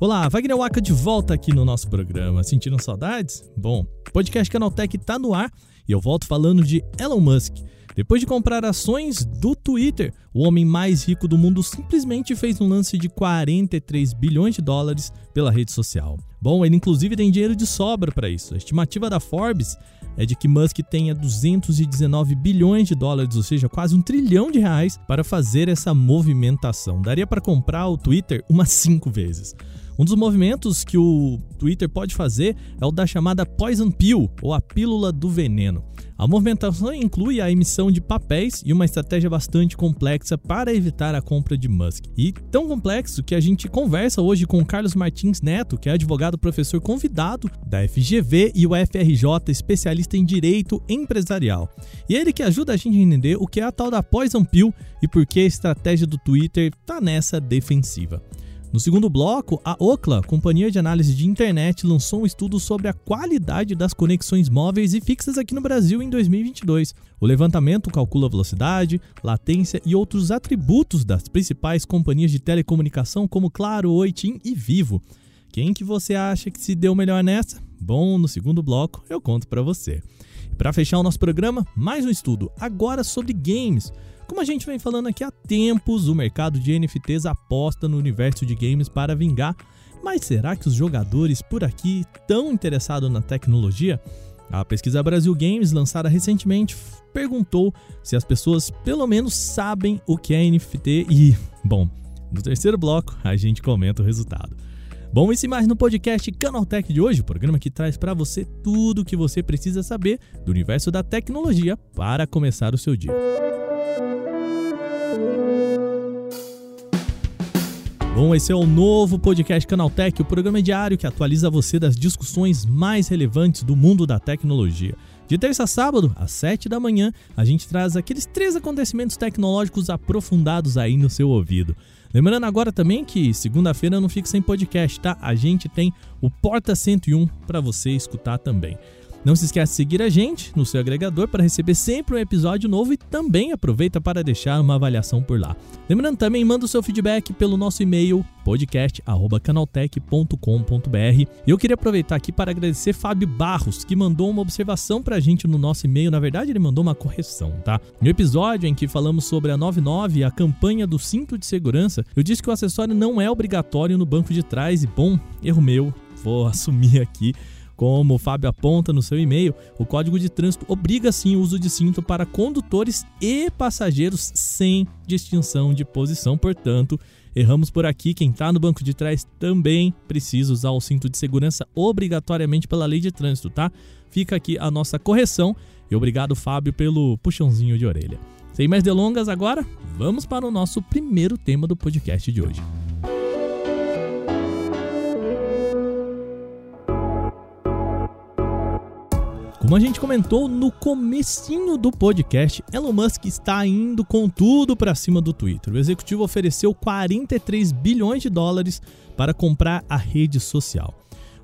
Olá, Wagner Waka de volta aqui no nosso programa. Sentiram saudades? Bom, o podcast Canaltech tá no ar e eu volto falando de Elon Musk. Depois de comprar ações do Twitter, o homem mais rico do mundo simplesmente fez um lance de 43 bilhões de dólares pela rede social. Bom, ele inclusive tem dinheiro de sobra para isso. A estimativa da Forbes é de que Musk tenha 219 bilhões de dólares, ou seja, quase um trilhão de reais, para fazer essa movimentação. Daria para comprar o Twitter umas cinco vezes. Um dos movimentos que o Twitter pode fazer é o da chamada Poison Pill, ou a pílula do veneno. A movimentação inclui a emissão de papéis e uma estratégia bastante complexa para evitar a compra de Musk. E tão complexo que a gente conversa hoje com Carlos Martins Neto, que é advogado professor convidado da FGV e o FRJ, especialista em direito empresarial. E ele que ajuda a gente a entender o que é a tal da Poison Pill e por que a estratégia do Twitter está nessa defensiva. No segundo bloco, a Okla, companhia de análise de internet, lançou um estudo sobre a qualidade das conexões móveis e fixas aqui no Brasil em 2022. O levantamento calcula velocidade, latência e outros atributos das principais companhias de telecomunicação como Claro, Oi, TIM e Vivo. Quem que você acha que se deu melhor nessa? Bom, no segundo bloco eu conto para você. Para fechar o nosso programa, mais um estudo, agora sobre games. Como a gente vem falando aqui há tempos, o mercado de NFTs aposta no universo de games para vingar. Mas será que os jogadores por aqui estão interessados na tecnologia? A pesquisa Brasil Games, lançada recentemente, perguntou se as pessoas pelo menos sabem o que é NFT e, bom, no terceiro bloco a gente comenta o resultado. Bom, isso e mais no podcast Canaltech de hoje, o programa que traz para você tudo o que você precisa saber do universo da tecnologia para começar o seu dia. Bom, esse é o novo podcast Canaltech, o programa diário que atualiza você das discussões mais relevantes do mundo da tecnologia. De terça a sábado, às 7 da manhã, a gente traz aqueles três acontecimentos tecnológicos aprofundados aí no seu ouvido. Lembrando agora também que segunda-feira não fica sem podcast, tá? A gente tem o Porta 101 para você escutar também. Não se esqueça de seguir a gente no seu agregador para receber sempre um episódio novo e também aproveita para deixar uma avaliação por lá. Lembrando também, manda o seu feedback pelo nosso e-mail podcast@canaltech.com.br. E eu queria aproveitar aqui para agradecer Fábio Barros, que mandou uma observação para a gente no nosso e-mail. Na verdade, ele mandou uma correção, tá? No episódio em que falamos sobre a 99 e a campanha do cinto de segurança, eu disse que o acessório não é obrigatório no banco de trás e, bom, erro meu, vou assumir aqui. Como o Fábio aponta no seu e-mail, o Código de Trânsito obriga sim o uso de cinto para condutores e passageiros sem distinção de posição. Portanto, erramos por aqui. Quem está no banco de trás também precisa usar o cinto de segurança obrigatoriamente pela lei de trânsito, tá? Fica aqui a nossa correção e obrigado, Fábio, pelo puxãozinho de orelha. Sem mais delongas, agora vamos para o nosso primeiro tema do podcast de hoje. Como a gente comentou no comecinho do podcast, Elon Musk está indo com tudo para cima do Twitter. O executivo ofereceu 43 bilhões de dólares para comprar a rede social.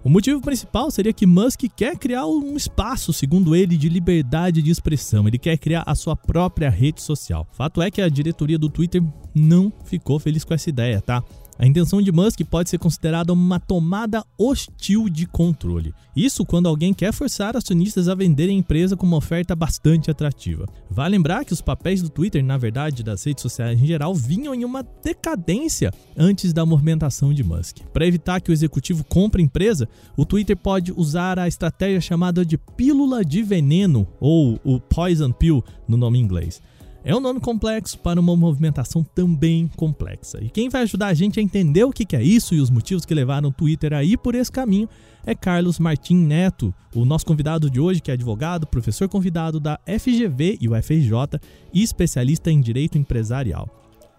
O motivo principal seria que Musk quer criar um espaço, segundo ele, de liberdade de expressão. Ele quer criar a sua própria rede social. Fato é que a diretoria do Twitter não ficou feliz com essa ideia, tá? A intenção de Musk pode ser considerada uma tomada hostil de controle. Isso quando alguém quer forçar acionistas a venderem a empresa com uma oferta bastante atrativa. Vale lembrar que os papéis do Twitter, na verdade das redes sociais em geral, vinham em uma decadência antes da movimentação de Musk. Para evitar que o executivo compre a empresa, o Twitter pode usar a estratégia chamada de pílula de veneno ou o poison pill no nome inglês. É um nome complexo para uma movimentação também complexa. E quem vai ajudar a gente a entender o que é isso e os motivos que levaram o Twitter a ir por esse caminho é Carlos Martim Neto, o nosso convidado de hoje, que é advogado, professor convidado da FGV e UFRJ e especialista em direito empresarial.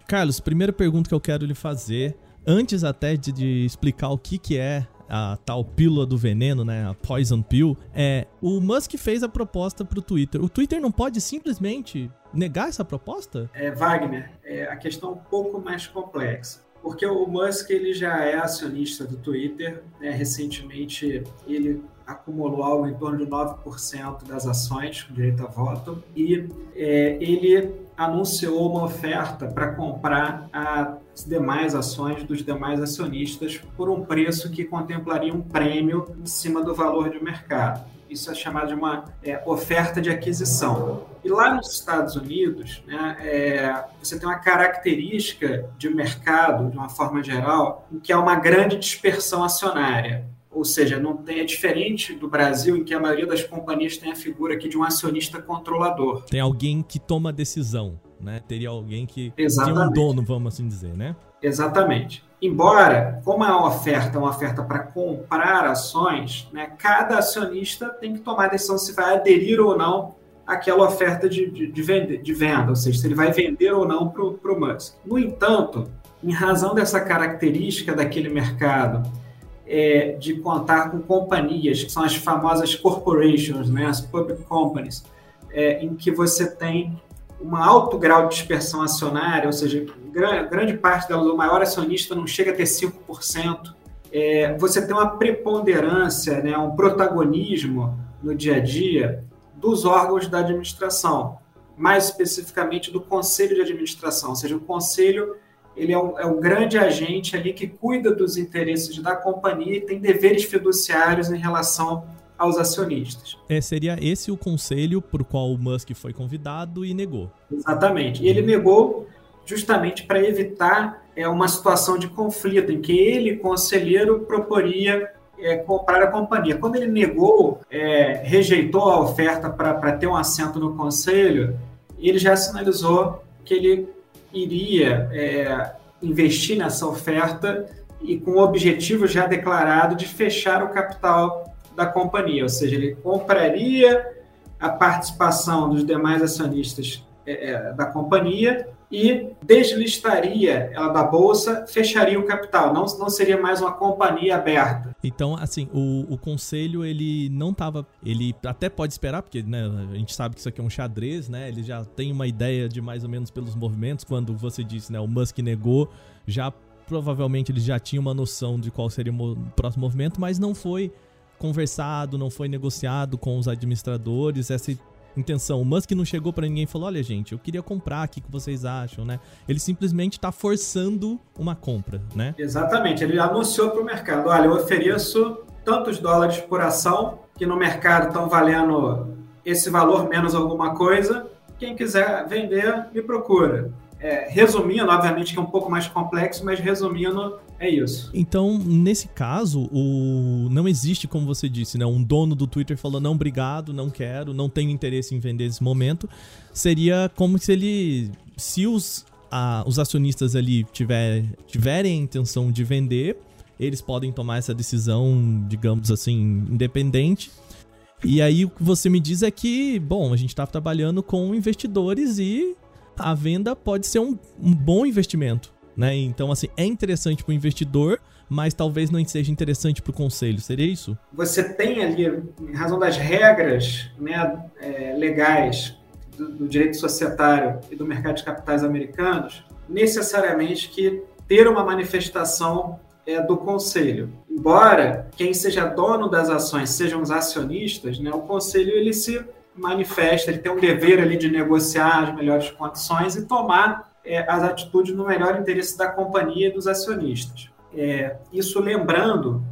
Carlos, primeira pergunta que eu quero lhe fazer, antes até de, de explicar o que, que é a tal pílula do veneno, né, a poison pill, é o Musk fez a proposta para o Twitter. O Twitter não pode simplesmente negar essa proposta? É, Wagner, é, a questão é um pouco mais complexa. Porque o Musk ele já é acionista do Twitter, né? recentemente ele acumulou algo em torno de 9% das ações com direito a voto, e é, ele anunciou uma oferta para comprar as demais ações dos demais acionistas por um preço que contemplaria um prêmio em cima do valor de mercado. Isso é chamado de uma é, oferta de aquisição. E lá nos Estados Unidos, né, é, você tem uma característica de mercado, de uma forma geral, em que há uma grande dispersão acionária ou seja, não tem, é diferente do Brasil, em que a maioria das companhias tem a figura aqui de um acionista controlador. Tem alguém que toma a decisão, né? Teria alguém que Exatamente. tem um dono, vamos assim dizer, né? Exatamente. Embora, como a oferta é uma oferta para comprar ações, né, cada acionista tem que tomar a decisão se vai aderir ou não àquela oferta de, de, de, venda, de venda, ou seja, se ele vai vender ou não para o Musk. No entanto, em razão dessa característica daquele mercado é, de contar com companhias, que são as famosas corporations, né, as public companies, é, em que você tem um alto grau de dispersão acionária, ou seja, grande parte do maior acionista não chega a ter 5%. É, você tem uma preponderância, né, um protagonismo no dia a dia dos órgãos da administração, mais especificamente do conselho de administração, ou seja, o conselho ele é um, é um grande agente ali que cuida dos interesses da companhia e tem deveres fiduciários em relação aos acionistas. É, seria esse o conselho por qual o Musk foi convidado e negou. Exatamente. E ele negou justamente para evitar é, uma situação de conflito em que ele, conselheiro, proporia é, comprar a companhia. Quando ele negou, é, rejeitou a oferta para ter um assento no conselho, ele já sinalizou que ele iria é, investir nessa oferta e com o objetivo já declarado de fechar o capital da companhia, ou seja, ele compraria a participação dos demais acionistas é, é da companhia e deslistaria ela da bolsa, fecharia o capital, não, não seria mais uma companhia aberta. Então, assim, o, o conselho ele não estava, ele até pode esperar, porque né, a gente sabe que isso aqui é um xadrez, né? Ele já tem uma ideia de mais ou menos pelos movimentos. Quando você disse, né, o Musk negou, já provavelmente ele já tinha uma noção de qual seria o próximo movimento, mas não foi conversado, não foi negociado com os administradores. Essa intenção. O Musk não chegou para ninguém e falou: olha, gente, eu queria comprar, o que, que vocês acham, né? Ele simplesmente está forçando uma compra, né? Exatamente. Ele anunciou para o mercado: olha, eu ofereço tantos dólares por ação, que no mercado estão valendo esse valor menos alguma coisa. Quem quiser vender, me procura. É, resumindo, obviamente que é um pouco mais complexo, mas resumindo, é isso. Então, nesse caso, o não existe, como você disse, né, um dono do Twitter falou não, obrigado, não quero, não tenho interesse em vender nesse momento. Seria como se ele, se os, a, os acionistas ali tiver, tiverem a intenção de vender, eles podem tomar essa decisão, digamos assim, independente. E aí o que você me diz é que, bom, a gente está trabalhando com investidores e a venda pode ser um, um bom investimento. Né? Então, assim, é interessante para o investidor, mas talvez não seja interessante para o conselho. Seria isso? Você tem ali, em razão das regras né, é, legais do, do, direito societário e do mercado de capitais americanos, necessariamente que ter uma manifestação é, do conselho. Embora quem seja dono das ações sejam os acionistas, né, o conselho ele se manifesta, ele tem um dever ali de negociar as melhores condições e tomar é, as atitudes no melhor interesse da companhia e dos acionistas. É, isso lembrando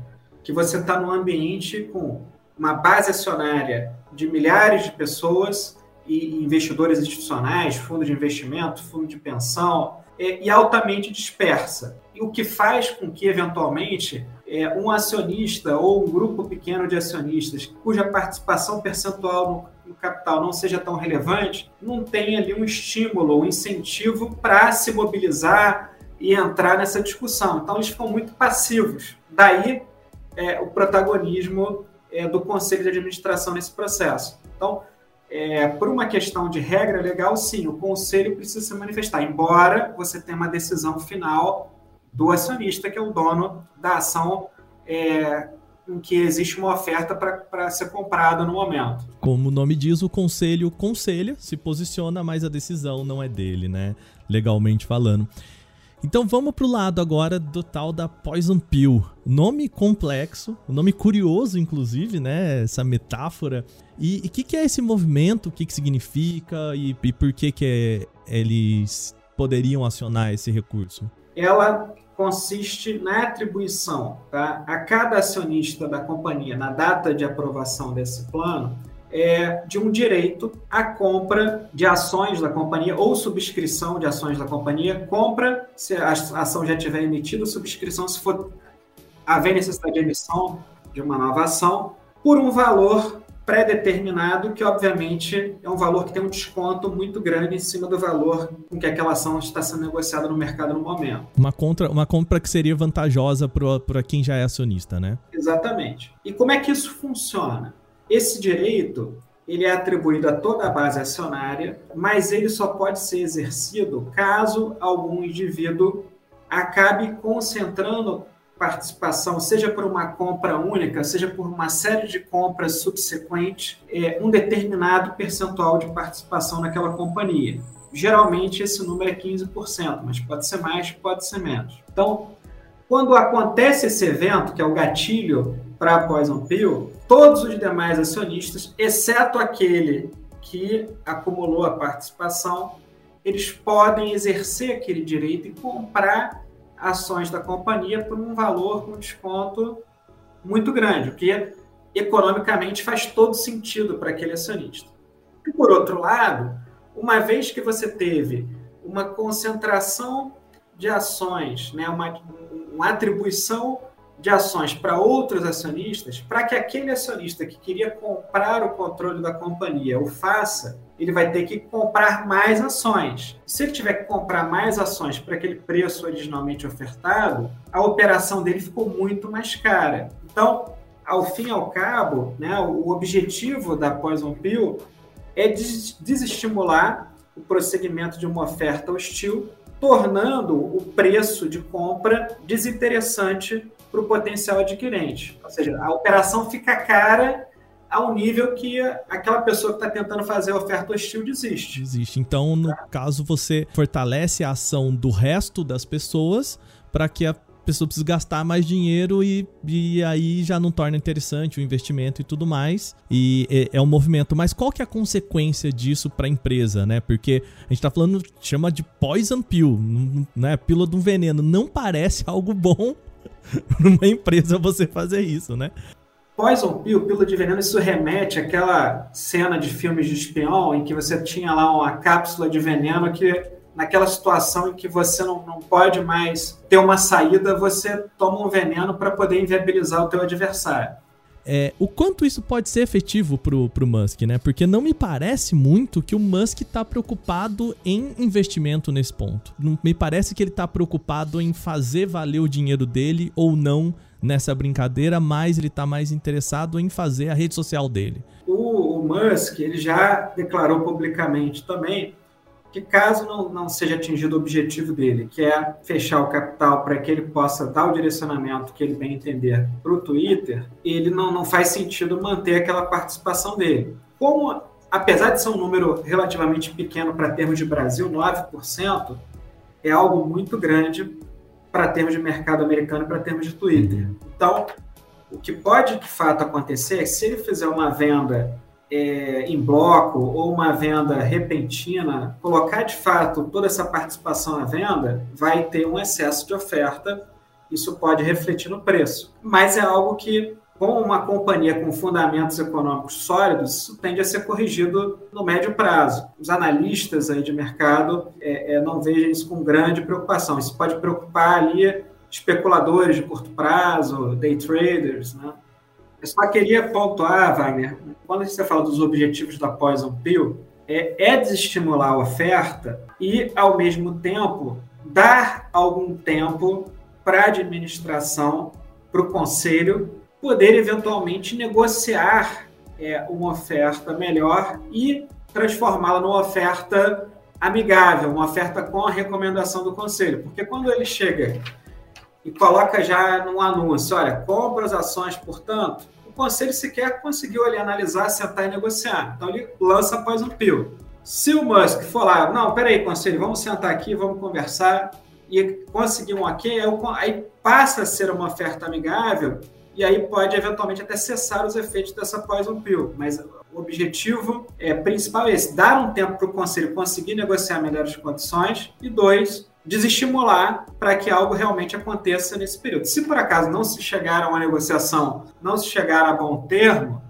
que você está num ambiente com uma base acionária de milhares de pessoas e investidores institucionais, fundo de investimento, fundo de pensão, é, e altamente dispersa. E o que faz com que, eventualmente, é, um acionista ou um grupo pequeno de acionistas cuja participação percentual no, no capital não seja tão relevante, não tem ali um estímulo, um incentivo para se mobilizar e entrar nessa discussão. Então, eles ficam muito passivos. Daí é, o protagonismo é, do conselho de administração nesse processo. Então, é, por uma questão de regra legal, sim, o conselho precisa se manifestar, embora você tenha uma decisão final do acionista, que é o dono da ação é, em que existe uma oferta para ser comprada no momento. Como o nome diz, o conselho conselha, se posiciona, mas a decisão não é dele, né? Legalmente falando. Então vamos pro lado agora do tal da Poison Pill. Nome complexo, nome curioso, inclusive, né? Essa metáfora. E o que, que, é esse movimento? O que, que significa? E, e por que, que é, eles poderiam acionar esse recurso? Ela consiste na atribuição tá? a cada acionista da companhia, na data de aprovação desse plano, é, de um direito à compra de ações da companhia ou subscrição de ações da companhia, compra se a ação já tiver emitida, subscrição se for haver necessidade de emissão de uma nova ação, por um valor pré-determinado, que obviamente é um valor que tem um desconto muito grande em cima do valor com que aquela ação está sendo negociada no mercado no momento. Uma, contra, uma compra que seria vantajosa para quem já é acionista, né? Exatamente. E como é que isso funciona? Esse direito ele é atribuído a toda a base acionária, mas ele só pode ser exercido caso algum indivíduo acabe concentrando participação, seja por uma compra única, seja por uma série de compras subsequentes, é, um determinado percentual de participação naquela companhia. Geralmente esse número é 15%, mas pode ser mais, pode ser menos. Então, quando acontece esse evento, que é o gatilho para a Poison Pill, todos os demais acionistas, exceto aquele que acumulou a participação, eles podem exercer aquele direito e comprar ações da companhia por um valor com desconto muito grande, o que economicamente faz todo sentido para aquele acionista. E por outro lado, uma vez que você teve uma concentração de ações, né, uma, uma atribuição de ações para outros acionistas, para que aquele acionista que queria comprar o controle da companhia o faça, ele vai ter que comprar mais ações. Se ele tiver que comprar mais ações para aquele preço originalmente ofertado, a operação dele ficou muito mais cara. Então, ao fim e ao cabo, né, o objetivo da Poison Pill é desestimular o prosseguimento de uma oferta hostil, tornando o preço de compra desinteressante para o potencial adquirente. Ou seja, a operação fica cara ao nível que aquela pessoa que está tentando fazer a oferta hostil desiste. Desiste. Então, no caso, você fortalece a ação do resto das pessoas para que a pessoa precise gastar mais dinheiro e, e aí já não torna interessante o investimento e tudo mais. E é, é um movimento. Mas qual que é a consequência disso para a empresa, né? Porque a gente está falando, chama de poison pill, né? Pílula do veneno. Não parece algo bom numa empresa você fazer isso, né? Poison Pill, pílula de veneno, isso remete àquela cena de filmes de espião em que você tinha lá uma cápsula de veneno que naquela situação em que você não, não pode mais ter uma saída, você toma um veneno para poder inviabilizar o teu adversário. É, o quanto isso pode ser efetivo pro, pro Musk, né? Porque não me parece muito que o Musk tá preocupado em investimento nesse ponto. Não me parece que ele tá preocupado em fazer valer o dinheiro dele ou não nessa brincadeira, mas ele tá mais interessado em fazer a rede social dele. O, o Musk, ele já declarou publicamente também que caso não, não seja atingido o objetivo dele, que é fechar o capital para que ele possa dar o direcionamento que ele bem entender para o Twitter, ele não, não faz sentido manter aquela participação dele. Como, apesar de ser um número relativamente pequeno para termos de Brasil, 9%, é algo muito grande para termos de mercado americano e para termos de Twitter. Então, o que pode de fato acontecer é que se ele fizer uma venda é, em bloco ou uma venda repentina, colocar de fato toda essa participação à venda, vai ter um excesso de oferta. Isso pode refletir no preço. Mas é algo que, com uma companhia com fundamentos econômicos sólidos, isso tende a ser corrigido no médio prazo. Os analistas aí de mercado é, é, não vejam isso com grande preocupação. Isso pode preocupar ali especuladores de curto prazo, day traders, né? Eu só queria pontuar, Wagner, quando você fala dos objetivos da Poison Pill, é, é desestimular a oferta e, ao mesmo tempo, dar algum tempo para a administração, para o conselho, poder eventualmente negociar é, uma oferta melhor e transformá-la numa oferta amigável, uma oferta com a recomendação do conselho. Porque quando ele chega e coloca já num anúncio, olha, compra as ações, portanto, o conselho sequer conseguiu ali analisar, sentar e negociar. Então ele lança após um pio. Se o Musk for lá, não, peraí, conselho, vamos sentar aqui, vamos conversar, e conseguir um ok, aí passa a ser uma oferta amigável e aí pode eventualmente até cessar os efeitos dessa poison pill. Mas o objetivo é, principal é esse: dar um tempo para o conselho conseguir negociar melhores condições e dois, desestimular para que algo realmente aconteça nesse período. Se por acaso não se chegar a uma negociação, não se chegar a bom termo,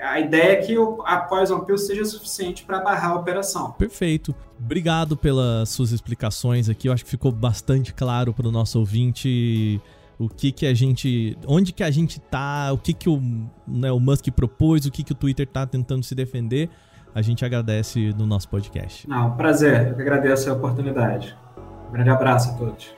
a ideia é que a Poison Pill seja suficiente para barrar a operação. Perfeito. Obrigado pelas suas explicações aqui. Eu acho que ficou bastante claro para o nosso ouvinte o que que a gente, onde que a gente tá, o que que o, né, o Musk propôs, o que que o Twitter tá tentando se defender. A gente agradece no nosso podcast. Não, prazer. Eu agradeço a oportunidade. Um grande abraço a todos.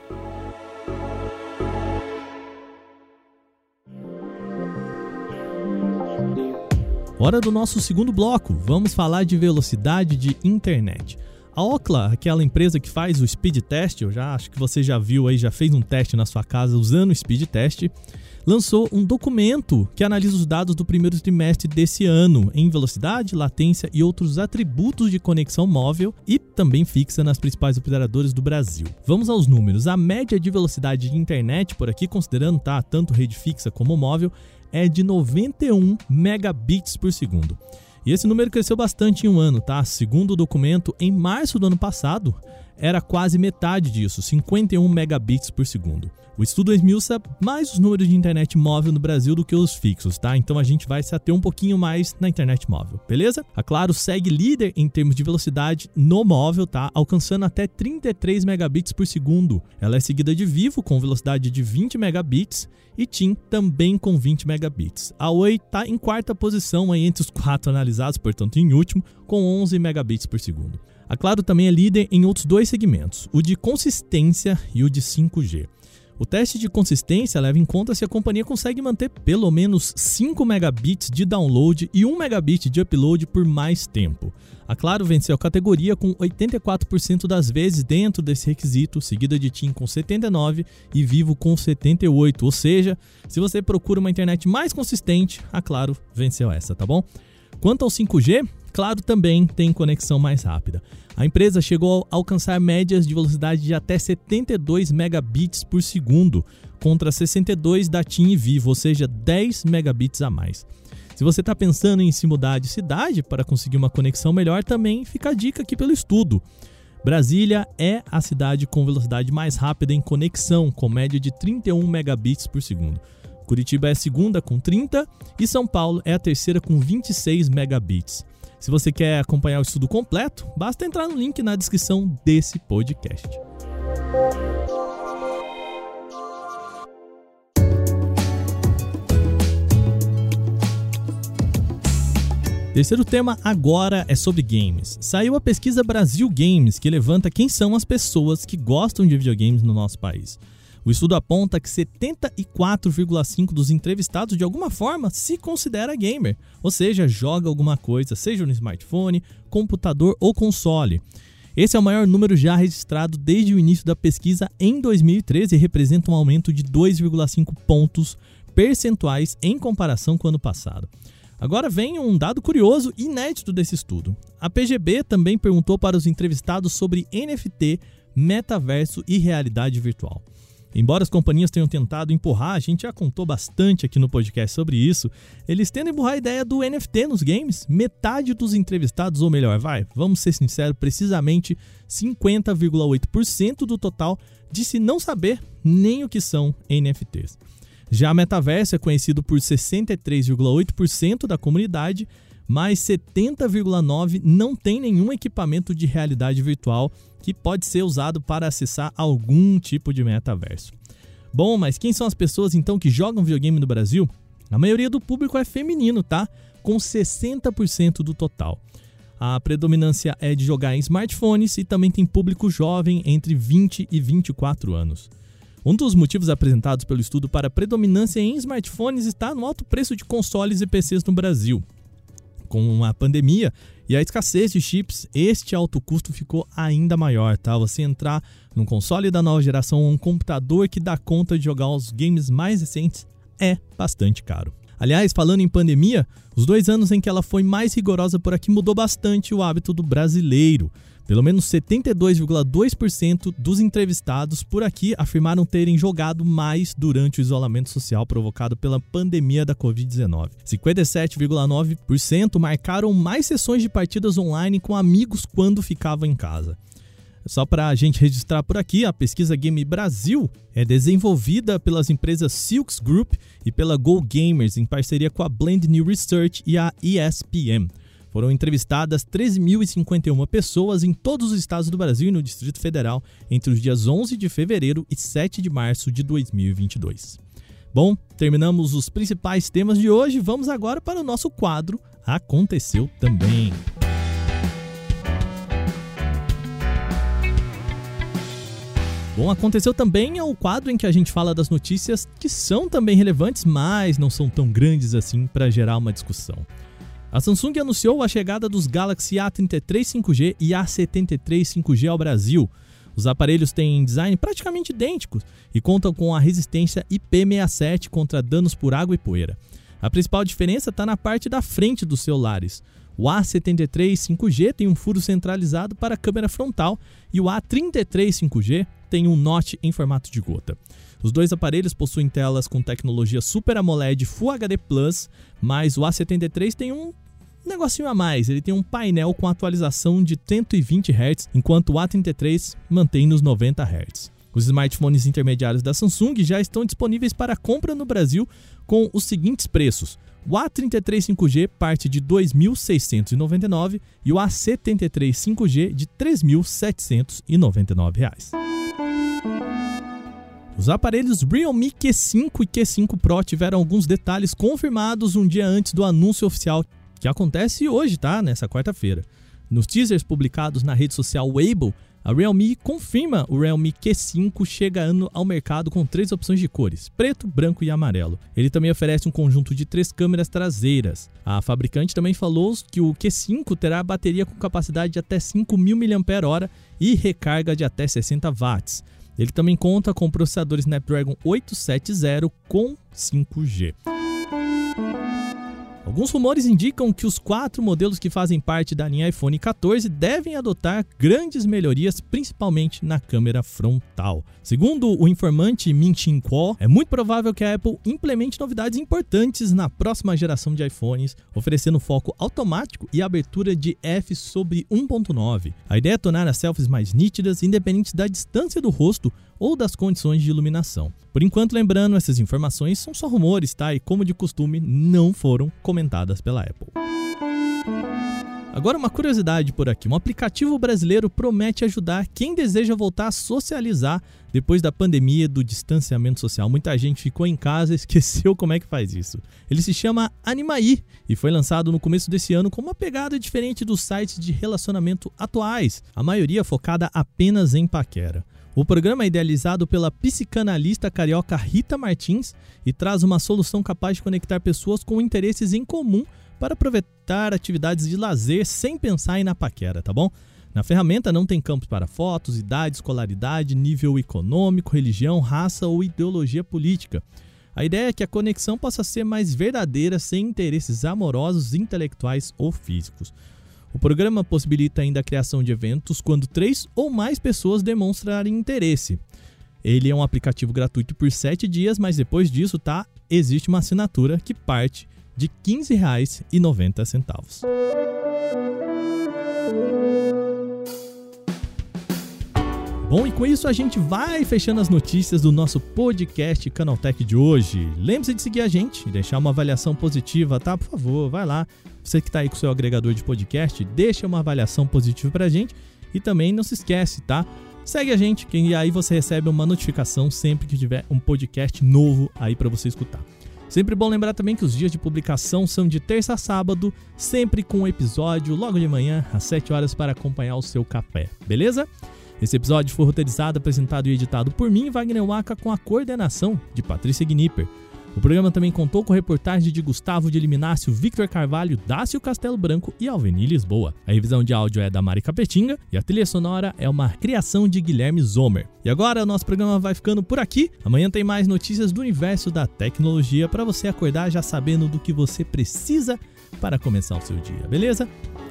Hora do nosso segundo bloco. Vamos falar de velocidade de internet. A Okla, aquela empresa que faz o speed test, eu já acho que você já viu aí, já fez um teste na sua casa usando o speed test, lançou um documento que analisa os dados do primeiro trimestre desse ano em velocidade, latência e outros atributos de conexão móvel e também fixa nas principais operadoras do Brasil. Vamos aos números. A média de velocidade de internet por aqui, considerando tá tanto rede fixa como móvel, é de 91 megabits por segundo. E esse número cresceu bastante em um ano, tá? Segundo o documento, em março do ano passado, era quase metade disso, 51 megabits por segundo. O estudo esmiuça mais os números de internet móvel no Brasil do que os fixos, tá? Então a gente vai se ater um pouquinho mais na internet móvel, beleza? A Claro segue líder em termos de velocidade no móvel, tá? Alcançando até 33 megabits por segundo. Ela é seguida de Vivo com velocidade de 20 megabits e TIM também com 20 megabits. A Oi está em quarta posição aí entre os quatro analisados, portanto em último, com 11 megabits por segundo. A Claro também é líder em outros dois segmentos, o de consistência e o de 5G. O teste de consistência leva em conta se a companhia consegue manter pelo menos 5 megabits de download e 1 megabit de upload por mais tempo. A Claro venceu a categoria com 84% das vezes dentro desse requisito, seguida de TIM com 79 e Vivo com 78. Ou seja, se você procura uma internet mais consistente, a Claro venceu essa, tá bom? Quanto ao 5G, Claro também tem conexão mais rápida. A empresa chegou a alcançar médias de velocidade de até 72 megabits por segundo, contra 62 da TIM e Vivo, ou seja, 10 megabits a mais. Se você está pensando em se mudar de cidade para conseguir uma conexão melhor, também fica a dica aqui pelo estudo. Brasília é a cidade com velocidade mais rápida em conexão, com média de 31 megabits por segundo. Curitiba é a segunda com 30 e São Paulo é a terceira com 26 megabits. Se você quer acompanhar o estudo completo, basta entrar no link na descrição desse podcast. Terceiro tema agora é sobre games. Saiu a pesquisa Brasil Games, que levanta quem são as pessoas que gostam de videogames no nosso país. O estudo aponta que 74,5% dos entrevistados de alguma forma se considera gamer, ou seja, joga alguma coisa, seja no smartphone, computador ou console. Esse é o maior número já registrado desde o início da pesquisa em 2013 e representa um aumento de 2,5 pontos percentuais em comparação com o ano passado. Agora vem um dado curioso e inédito desse estudo. A PGB também perguntou para os entrevistados sobre NFT, metaverso e realidade virtual. Embora as companhias tenham tentado empurrar, a gente já contou bastante aqui no podcast sobre isso, eles tentam empurrar a ideia do NFT nos games. Metade dos entrevistados, ou melhor, vai, vamos ser sinceros, precisamente 50,8% do total disse não saber nem o que são NFTs. Já a metaverso é conhecido por 63,8% da comunidade, mas 70,9% não tem nenhum equipamento de realidade virtual que pode ser usado para acessar algum tipo de metaverso. Bom, mas quem são as pessoas então que jogam videogame no Brasil? A maioria do público é feminino, tá? Com 60% do total. A predominância é de jogar em smartphones e também tem público jovem entre 20 e 24 anos. Um dos motivos apresentados pelo estudo para a predominância em smartphones está no alto preço de consoles e PCs no Brasil. Com a pandemia e a escassez de chips, este alto custo ficou ainda maior, tá? Você entrar num console da nova geração ou um computador que dá conta de jogar os games mais recentes é bastante caro. Aliás, falando em pandemia, os dois anos em que ela foi mais rigorosa por aqui mudou bastante o hábito do brasileiro. Pelo menos 72,2% dos entrevistados por aqui afirmaram terem jogado mais durante o isolamento social provocado pela pandemia da Covid-19. 57,9% marcaram mais sessões de partidas online com amigos quando ficavam em casa. Só para a gente registrar por aqui, a pesquisa Game Brasil é desenvolvida pelas empresas Silks Group e pela Go Gamers em parceria com a Blend New Research e a ESPM. Foram entrevistadas 13.051 pessoas em todos os estados do Brasil e no Distrito Federal entre os dias 11 de fevereiro e 7 de março de 2022. Bom, terminamos os principais temas de hoje. Vamos agora para o nosso quadro Aconteceu Também. Bom, aconteceu também é o quadro em que a gente fala das notícias que são também relevantes, mas não são tão grandes assim para gerar uma discussão. A Samsung anunciou a chegada dos Galaxy A33 5G e A73 5G ao Brasil. Os aparelhos têm design praticamente idênticos e contam com a resistência IP67 contra danos por água e poeira. A principal diferença está na parte da frente dos celulares. O A73 5G tem um furo centralizado para a câmera frontal e o A33 5G tem um notch em formato de gota. Os dois aparelhos possuem telas com tecnologia Super AMOLED Full HD Plus, mas o A73 tem um negocinho a mais, ele tem um painel com atualização de 120 Hz, enquanto o A33 mantém nos 90 Hz. Os smartphones intermediários da Samsung já estão disponíveis para compra no Brasil com os seguintes preços: o A33 5G parte de R$ 2.699 e o A73 5G de R$ 3.799. Os aparelhos Realme Q5 e Q5 Pro tiveram alguns detalhes confirmados um dia antes do anúncio oficial que acontece hoje, tá? Nessa quarta-feira. Nos teasers publicados na rede social Weibo, a Realme confirma o Realme Q5 chegando ao mercado com três opções de cores: preto, branco e amarelo. Ele também oferece um conjunto de três câmeras traseiras. A fabricante também falou que o Q5 terá bateria com capacidade de até 5.000 mAh e recarga de até 60 watts. Ele também conta com processador Snapdragon 870 com 5G. Alguns rumores indicam que os quatro modelos que fazem parte da linha iPhone 14 devem adotar grandes melhorias, principalmente na câmera frontal. Segundo o informante Min Chin Kuo, é muito provável que a Apple implemente novidades importantes na próxima geração de iPhones, oferecendo foco automático e abertura de f sobre 1.9. A ideia é tornar as selfies mais nítidas, independente da distância do rosto ou das condições de iluminação. Por enquanto, lembrando, essas informações são só rumores, tá? E como de costume, não foram comentadas pela Apple. Agora, uma curiosidade por aqui: um aplicativo brasileiro promete ajudar quem deseja voltar a socializar depois da pandemia do distanciamento social. Muita gente ficou em casa e esqueceu como é que faz isso. Ele se chama Animaí e foi lançado no começo desse ano com uma pegada diferente dos sites de relacionamento atuais, a maioria focada apenas em paquera. O programa é idealizado pela psicanalista carioca Rita Martins e traz uma solução capaz de conectar pessoas com interesses em comum para aproveitar atividades de lazer sem pensar em na paquera, tá bom? Na ferramenta não tem campos para fotos, idade, escolaridade, nível econômico, religião, raça ou ideologia política. A ideia é que a conexão possa ser mais verdadeira sem interesses amorosos, intelectuais ou físicos. O programa possibilita ainda a criação de eventos quando três ou mais pessoas demonstrarem interesse. Ele é um aplicativo gratuito por 7 dias, mas depois disso, tá? Existe uma assinatura que parte de R$ 15,90. Bom, e com isso a gente vai fechando as notícias do nosso podcast Canaltech de hoje. Lembre-se de seguir a gente e deixar uma avaliação positiva, tá? Por favor, vai lá. Você que está aí com o seu agregador de podcast, deixa uma avaliação positiva pra gente. E também não se esquece, tá? Segue a gente, que aí você recebe uma notificação sempre que tiver um podcast novo aí para você escutar. Sempre bom lembrar também que os dias de publicação são de terça a sábado, sempre com um episódio logo de manhã, às 7 horas, para acompanhar o seu café, beleza? Esse episódio foi roteirizado, apresentado e editado por mim, Wagner Waka, com a coordenação de Patrícia Gnipper. O programa também contou com reportagem de Gustavo de Eliminácio, Victor Carvalho, Dácio Castelo Branco e Alveni Lisboa. A revisão de áudio é da Mari Capetinga e a trilha sonora é uma criação de Guilherme Zomer. E agora o nosso programa vai ficando por aqui. Amanhã tem mais notícias do universo da tecnologia para você acordar já sabendo do que você precisa para começar o seu dia, beleza?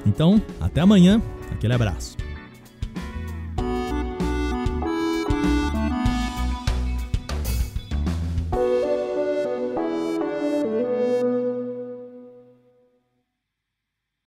Então, até amanhã. Aquele abraço.